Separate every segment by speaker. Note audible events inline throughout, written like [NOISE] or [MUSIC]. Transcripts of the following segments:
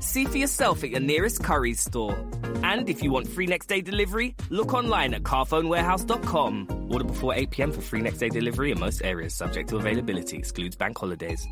Speaker 1: See for yourself at your nearest Curry's store. And if you want free next day delivery, look online at carphonewarehouse.com. Order before 8 pm for free next day delivery in most areas, subject to availability, excludes bank holidays.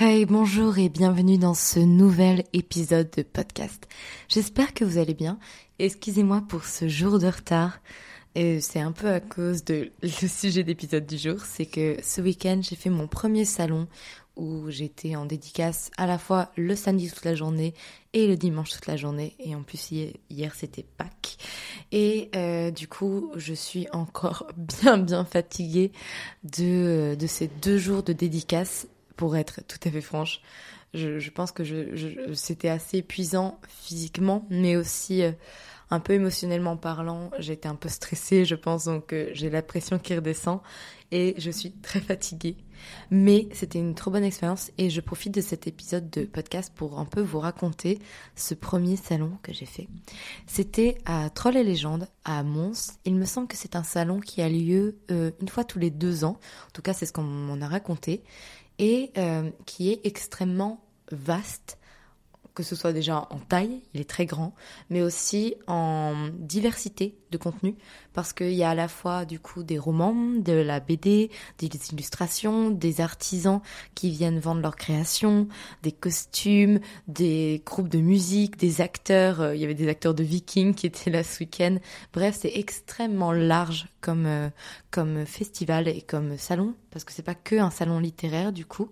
Speaker 2: Hey, bonjour et bienvenue dans ce nouvel épisode de podcast. J'espère que vous allez bien. Excusez-moi pour ce jour de retard. Et c'est un peu à cause de [LAUGHS] le sujet d'épisode du jour. C'est que ce week-end, j'ai fait mon premier salon où j'étais en dédicace à la fois le samedi toute la journée et le dimanche toute la journée. Et en plus, hier, c'était Pâques. Et euh, du coup, je suis encore [LAUGHS] bien, bien fatiguée de, ces deux jours de dédicace pour être tout à fait franche. Je, pense que c'était assez épuisant physiquement, mais aussi euh, un peu émotionnellement parlant. J'étais un peu stressée, je pense, donc euh, j'ai la pression qui redescend et je suis très fatiguée. Mais c'était une trop bonne expérience et je profite de cet épisode de podcast pour un peu vous raconter ce premier salon que j'ai fait. C'était à Troll et Légendes, à Mons. Il me semble que c'est un salon qui a lieu euh, une fois tous les deux ans. En tout cas, c'est ce qu'on m'en a raconté et euh, qui est extrêmement vaste, que ce soit déjà en taille, il est très grand, mais aussi en diversité de contenu, parce qu'il y a à la fois du coup des romans, de la BD, des illustrations, des artisans qui viennent vendre leurs créations, des costumes, des groupes de musique, des acteurs, euh, il y avait des acteurs de Vikings qui étaient là ce week-end. Bref, c'est extrêmement large comme, euh, comme festival et comme salon, parce que c'est pas que un salon littéraire du coup.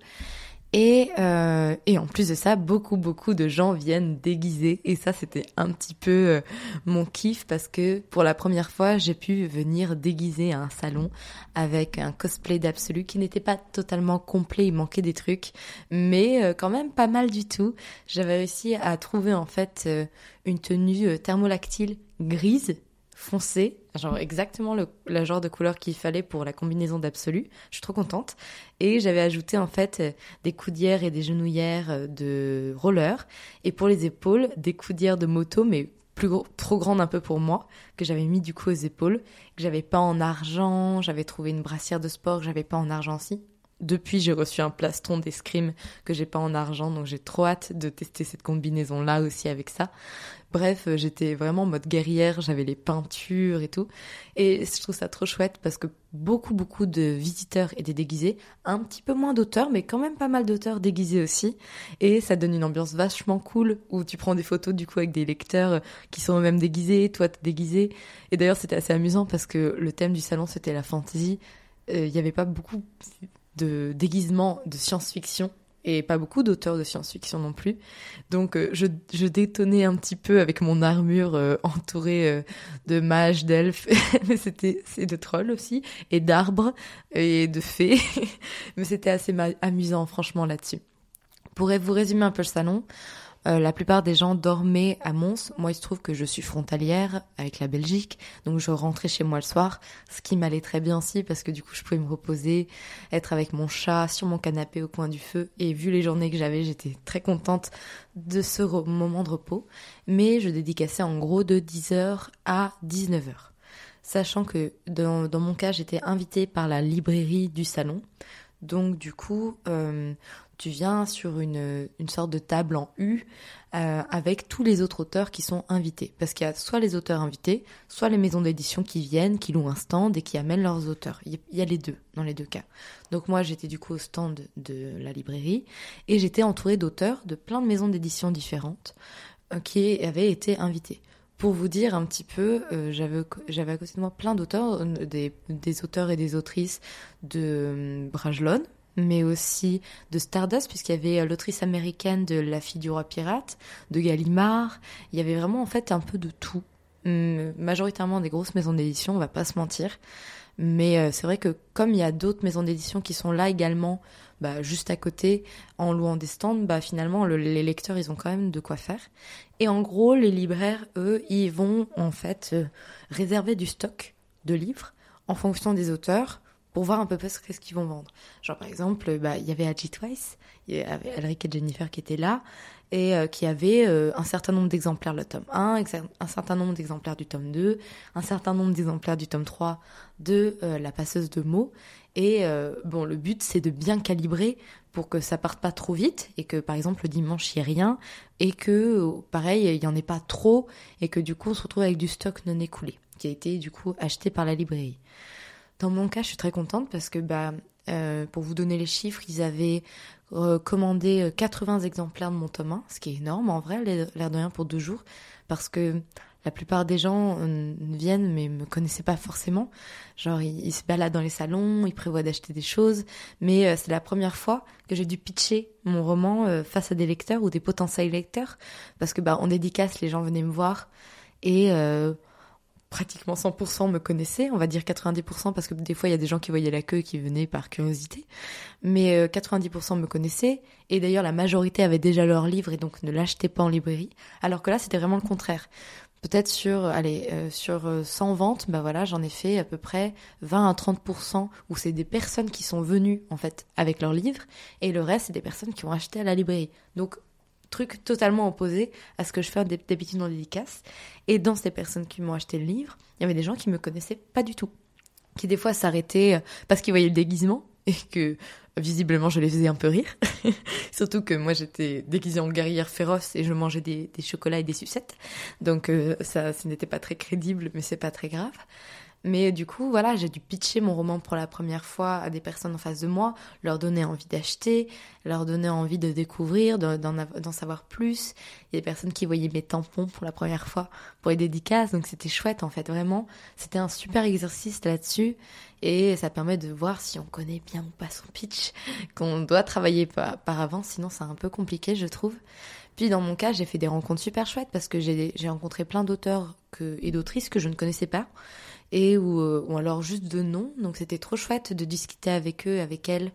Speaker 2: Et, euh, et, en plus de ça, beaucoup, beaucoup de gens viennent déguisés. Et ça, c'était un petit peu euh, mon kiff parce que pour la première fois, j'ai pu venir déguiser à un salon avec un cosplay d'absolu qui n'était pas totalement complet, il manquait des trucs, mais euh, quand même pas mal du tout. J'avais réussi à trouver en fait une tenue thermolactyle grise foncé, genre exactement le, genre de couleur qu'il fallait pour la combinaison d'absolu. Je suis trop contente. Et j'avais ajouté en fait des coudières et des genouillères euh, de roller. Et pour les épaules, des coudières de moto, mais plus trop grandes un peu pour moi, que j'avais mis du coup aux épaules, que j'avais pas en argent. J'avais trouvé une brassière de sport que j'avais pas en argent aussi. Depuis, j'ai reçu un plastron d'escrime que j'ai pas en argent, donc j'ai trop hâte de tester cette combinaison-là aussi avec ça. Bref, euh, j'étais vraiment en mode guerrière, j'avais les peintures et tout. Et je trouve ça trop chouette parce que beaucoup, beaucoup de visiteurs étaient déguisés. Un petit peu moins d'auteurs, mais quand même pas mal d'auteurs déguisés aussi. Et ça donne une ambiance vachement cool où tu prends des photos du coup avec des lecteurs euh, qui sont eux-mêmes déguisés, toi t'es déguisé. Et d'ailleurs, c'était assez amusant parce que le thème du salon c'était la Euh, il n'y avait pas beaucoup de déguisements de science-fiction et pas beaucoup d'auteurs de science-fiction non plus. Donc euh, je, je, détonnais un petit peu avec mon armure euh, entourée de mages, d'elfes, [LAUGHS] mais c'était c'est de trolls aussi et d'arbres et de fées, [LAUGHS] mais c'était assez amusant franchement là-dessus. Pour vous résumer un peu le salon, euh, la plupart des gens dormaient à Mons. Moi, il se trouve que je suis frontalière avec la Belgique, donc je rentrais chez moi le soir, ce qui m'allait très bien aussi parce que du coup, je pouvais me reposer, être avec mon chat sur mon canapé au coin du feu. Et vu les journées que j'avais, j'étais très contente de ce moment de repos. Mais je dédicassais en gros de 10h à 19h. Sachant que dans, mon cas, j'étais invitée par la librairie du salon. Donc du coup, euh, tu viens sur une, sorte de table en U euh, avec tous les autres auteurs qui sont invités. Parce qu'il y a soit les auteurs invités, soit les maisons d'édition qui viennent, qui louent un stand et qui amènent leurs auteurs. Il y a les deux, dans les deux cas. Donc moi, j'étais du coup au stand de la librairie et j'étais entourée d'auteurs de plein de maisons d'édition différentes euh, qui avaient été invités. pour vous dire un petit peu, euh, j'avais j'avais à côté de moi plein d'auteurs, des, des, auteurs et des autrices de Brajlon, mais aussi de Stardust, puisqu'il y avait l'autrice américaine de La fille du roi pirate, de Gallimard. Il y avait vraiment en fait un peu de tout. Hum, majoritairement des grosses maisons d'édition, on va pas se mentir. Mais euh, c'est vrai que comme il y a d'autres maisons d'édition qui sont là également, bah, juste à côté, en louant des stands, bah, finalement, les lecteurs, ils ont quand même de quoi faire. Et en gros, les libraires, eux, ils vont en fait euh, réserver du stock de livres en fonction des auteurs pour voir un peu plus ce qu'ils vont vendre. Genre par exemple, bah, il y avait Agit Twice, il y avait Alric et Jennifer qui étaient là et euh, qui avaient euh, un certain nombre d'exemplaires le tome 1, un certain nombre d'exemplaires du tome 2, un certain nombre d'exemplaires du tome 3 de euh, La passeuse de mots. Et bon, le but c'est de bien calibrer pour que ça parte pas trop vite et que par exemple le dimanche il n'y ait rien et que pareil il y en ait pas trop et que du coup on se retrouve avec du stock non écoulé qui a été du coup acheté par la librairie. Dans mon cas, je suis très contente parce que, bah, euh, pour vous donner les chiffres, ils avaient euh, commandé 80 euh, exemplaires de mon tome 1, ce qui est énorme en vrai, l'air de rien pour deux jours, parce que la plupart des gens viennent mais me connaissaient pas forcément. Genre ils, se baladent dans les salons, ils prévoient d'acheter des choses, mais c'est la première fois que j'ai dû pitcher mon roman face à des lecteurs ou des potentiels lecteurs, parce que bah en dédicace les gens venaient me voir et pratiquement 100% me connaissaient, on va dire 90% parce que des fois il y a des gens qui voyaient la queue qui venaient par curiosité, mais 90% euh, me connaissaient. Et d'ailleurs la majorité avait déjà leur livre et donc ne l'achetaient pas en librairie, alors que là c'était vraiment le contraire. Peut-être sur allez euh, sur 100 euh, ventes, bah voilà, j'en ai fait à peu près 20 à 30% où c'est des personnes qui sont venues en fait avec leur livre. Et le reste c'est des personnes qui ont acheté à la librairie. Donc truc totalement opposé à ce que je fais d'habitude en dédicace. Et dans ces personnes qui m'ont acheté le livre, il y avait des gens qui me connaissaient pas du tout, qui des fois s'arrêtaient euh, parce qu'ils voyaient le déguisement [LAUGHS] et que visiblement je les faisais un peu rire. [LAUGHS] Surtout que moi j'étais déguisée en guerrière féroce et je mangeais des, chocolats et des sucettes. Donc euh, ça, ce n'était pas très crédible, mais c'est pas très grave. Mais du coup, voilà, j'ai dû pitcher mon roman pour la première fois à des personnes en face de moi, leur donner envie d'acheter, leur donner envie de découvrir, d'en savoir plus. Il y a des personnes qui voyaient mes tampons pour la première fois pour les dédicaces, donc c'était chouette en fait, vraiment. C'était un super exercice là-dessus et ça permet de voir si on connaît bien ou pas son pitch, [LAUGHS] qu'on doit travailler par, par avant, sinon c'est un peu compliqué, je trouve. Puis dans mon cas, j'ai fait des rencontres super chouettes parce que j'ai rencontré plein d'auteurs et d'autrices que je ne connaissais pas et ou, euh, ou alors juste de nom. Donc c'était trop chouette de discuter avec eux, avec elles,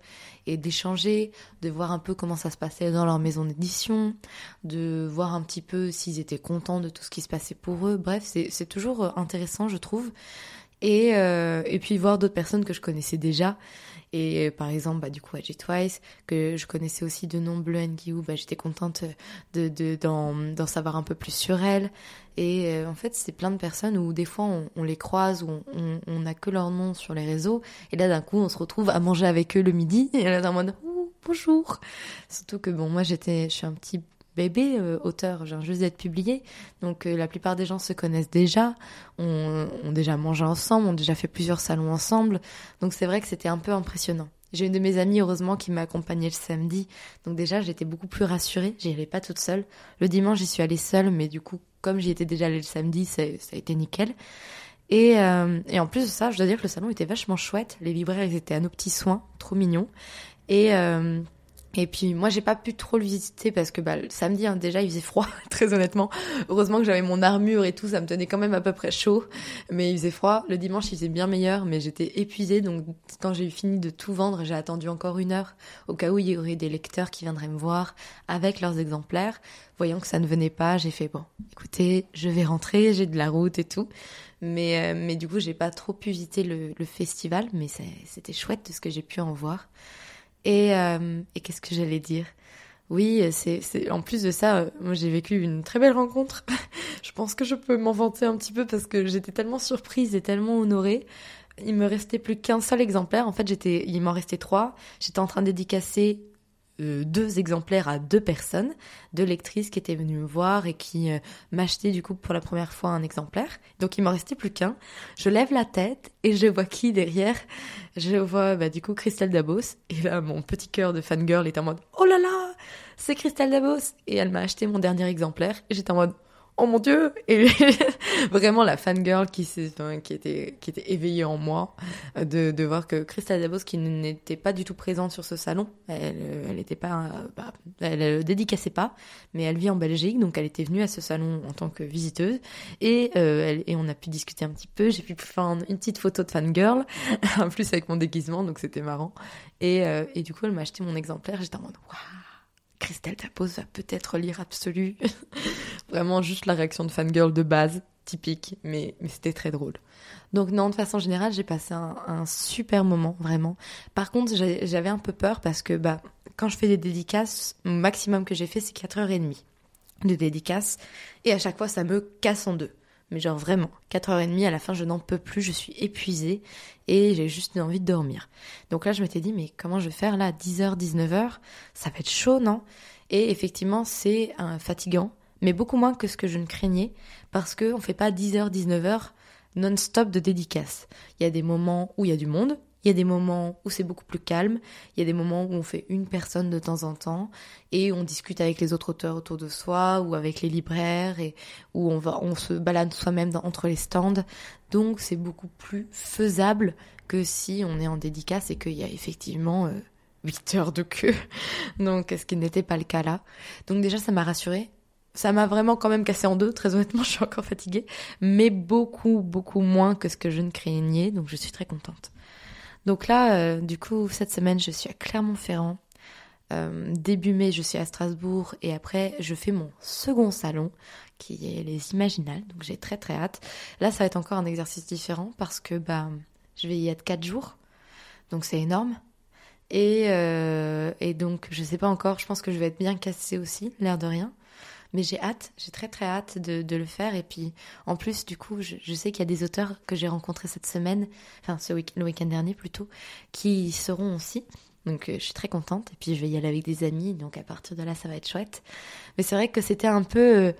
Speaker 2: et d'échanger, de voir un peu comment ça se passait dans leur maison d'édition, de voir un petit peu s'ils étaient contents de tout ce qui se passait pour eux. Bref, c'est toujours euh, intéressant, je trouve. Et, euh, et puis voir d'autres personnes que je connaissais déjà. Et euh, par exemple, bah, du coup, Twice, que je connaissais aussi de nom Bleu Guillou, bah, j'étais contente de, de, d'en, savoir un peu plus sur elle. Et euh, en fait, c'est plein de personnes où des fois on, les croise, où on n'a que leur nom sur les réseaux. Et là, d'un coup, on se retrouve à manger avec eux le midi. Et là, dans mode, bonjour. Surtout que bon, moi, j'étais, je suis un petit bébé euh, auteur, j'ai juste d'être publié. Donc euh, la plupart des gens se connaissent déjà, ont, déjà mangé ensemble, ont déjà fait plusieurs salons ensemble. Donc c'est vrai que c'était un peu impressionnant. J'ai une de mes amies, heureusement, qui m'a accompagnée le samedi. Donc déjà, j'étais beaucoup plus rassurée. J'y allais pas toute seule. Le dimanche, j'y suis allée seule, mais du coup, comme j'y étais déjà allée le samedi, ça, a été nickel. Et, euh, et, en plus de ça, je dois dire que le salon était vachement chouette. Les libraires, ils étaient à nos petits soins, trop mignons. Et, et puis moi j'ai pas pu trop le visiter parce que bah, le samedi hein, déjà il faisait froid [LAUGHS] très honnêtement. Heureusement que j'avais mon armure et tout, ça me tenait quand même à peu près chaud. Mais il faisait froid. Le dimanche il faisait bien meilleur, mais j'étais épuisée donc quand j'ai eu fini de tout vendre, j'ai attendu encore une heure au cas où il y aurait des lecteurs qui viendraient me voir avec leurs exemplaires. Voyant que ça ne venait pas, j'ai fait bon, écoutez, je vais rentrer, j'ai de la route et tout. Mais euh, mais du coup j'ai pas trop pu visiter le, le festival, mais c'était chouette de ce que j'ai pu en voir. Et, euh, et qu'est-ce que j'allais dire? Oui, c'est, en plus de ça, euh, moi j'ai vécu une très belle rencontre. [LAUGHS] je pense que je peux m'en vanter un petit peu parce que j'étais tellement surprise et tellement honorée. Il me restait plus qu'un seul exemplaire. En fait, j'étais, il m'en restait trois. J'étais en train de dédicacer euh, deux exemplaires à deux personnes, deux lectrices qui étaient venues me voir et qui euh, m'achetaient du coup pour la première fois un exemplaire. Donc il m'en restait plus qu'un. Je lève la tête et je vois qui derrière Je vois bah, du coup Christelle Dabos. Et là, mon petit cœur de fangirl est en mode « Oh là là C'est Christelle Dabos !» Et elle m'a acheté mon dernier exemplaire. Et j'étais en mode oh mon dieu Et [LAUGHS] vraiment la fangirl qui, qui, était, éveillée en moi de, voir que Christelle Dabos, qui n'était pas du tout présente sur ce salon, elle, elle était pas, bah, elle dédicassait pas, mais elle vit en Belgique, donc elle était venue à ce salon en tant que visiteuse et, euh, on a pu discuter un petit peu. J'ai pu faire une petite photo de fangirl, [LAUGHS] en plus avec mon déguisement, donc c'était marrant. Et, euh, et du coup, elle m'a acheté mon exemplaire. J'étais en mode waouh Christelle Tapos va peut-être lire Absolu. [LAUGHS] Vraiment juste la réaction de fangirl de base, typique, mais, c'était très drôle. Donc non, de façon générale, j'ai passé un, super moment, vraiment. Par contre, j'avais un peu peur parce que bah, quand je fais des dédicaces, le maximum que j'ai fait, c'est 4h30 de dédicaces. Et à chaque fois, ça me casse en deux. Mais genre vraiment, 4h30, à la fin, je n'en peux plus, je suis épuisée et j'ai juste envie de dormir. Donc là, je m'étais dit, mais comment je vais faire là 10h, 19h Ça va être chaud, non? Et effectivement, c'est fatigant, mais beaucoup moins que ce que je ne craignais, parce qu'on ne fait pas 10h, 19h non-stop de dédicaces. Il y a des moments où il y a du monde, il y a des moments où c'est beaucoup plus calme, il y a des moments où on fait une personne de temps en temps et on discute avec les autres auteurs autour de soi ou avec les libraires et où on va on se balade soi-même entre les stands. Donc c'est beaucoup plus faisable que si on est en dédicace et qu'il y a effectivement euh, 8 heures de queue. [LAUGHS] Donc ce qui n'était pas le cas là. Donc déjà ça m'a rassurée. Ça m'a vraiment quand même cassé en deux, très honnêtement, [LAUGHS] je suis encore fatiguée, mais beaucoup, beaucoup moins que ce que je ne craignais, donc je suis très contente. Donc là, euh, du coup, cette semaine, je suis à Clermont-Ferrand. Euh, début mai, je suis à Strasbourg et après, je fais mon second salon qui est les Imaginales. Donc j'ai très très hâte. Là, ça va être encore un exercice différent parce que bah, je vais y être quatre jours. Donc c'est énorme. Et, euh, et donc, je sais pas encore, je pense que je vais être bien cassée aussi, l'air de rien. Mais j'ai hâte, j'ai très très hâte de, de, le faire. Et puis en plus, du coup, je, je sais qu'il y a des auteurs que j'ai rencontrés cette semaine, enfin ce week le week-end dernier plutôt, qui seront aussi. Donc euh, je suis très contente. Et puis je vais y aller avec des amis. Donc à partir de là, ça va être chouette. Mais c'est vrai que c'était un peu... Euh,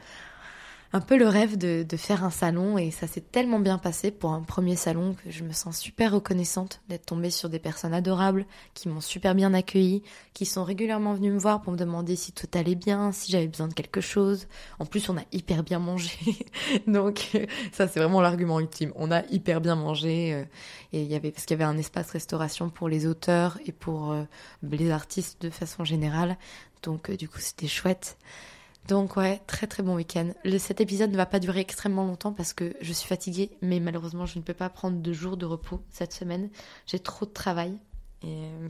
Speaker 2: un peu le rêve de, de faire un salon et ça s'est tellement bien passé pour un premier salon que je me sens super reconnaissante d'être tombée sur des personnes adorables qui m'ont super bien accueillie, qui sont régulièrement venues me voir pour me demander si tout allait bien, si j'avais besoin de quelque chose. En plus, on a hyper bien mangé. [LAUGHS] Donc ça c'est vraiment l'argument ultime. On a hyper bien mangé euh, et il y avait parce qu'il y avait un espace restauration pour les auteurs et pour euh, les artistes de façon générale. Donc euh, du coup, c'était chouette. Donc ouais, très très bon week-end. cet épisode ne va pas durer extrêmement longtemps parce que je suis fatiguée, mais malheureusement je ne peux pas prendre de jours de repos cette semaine. J'ai trop de travail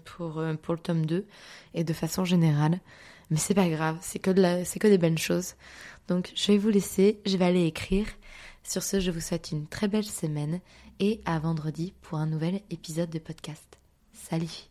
Speaker 2: pour, euh, pour le tome 2 et de façon générale. Mais c'est pas grave, c'est que, de c'est que des bonnes choses. Donc je vais vous laisser, je vais aller écrire. Sur ce, je vous souhaite une très belle semaine et à vendredi pour un nouvel épisode de podcast. Salut